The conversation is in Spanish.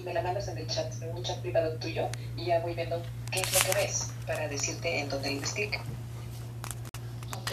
y me la mandas en el chat, en un chat privado tuyo, y ya voy viendo qué es lo que ves para decirte en dónde investigar. Ok.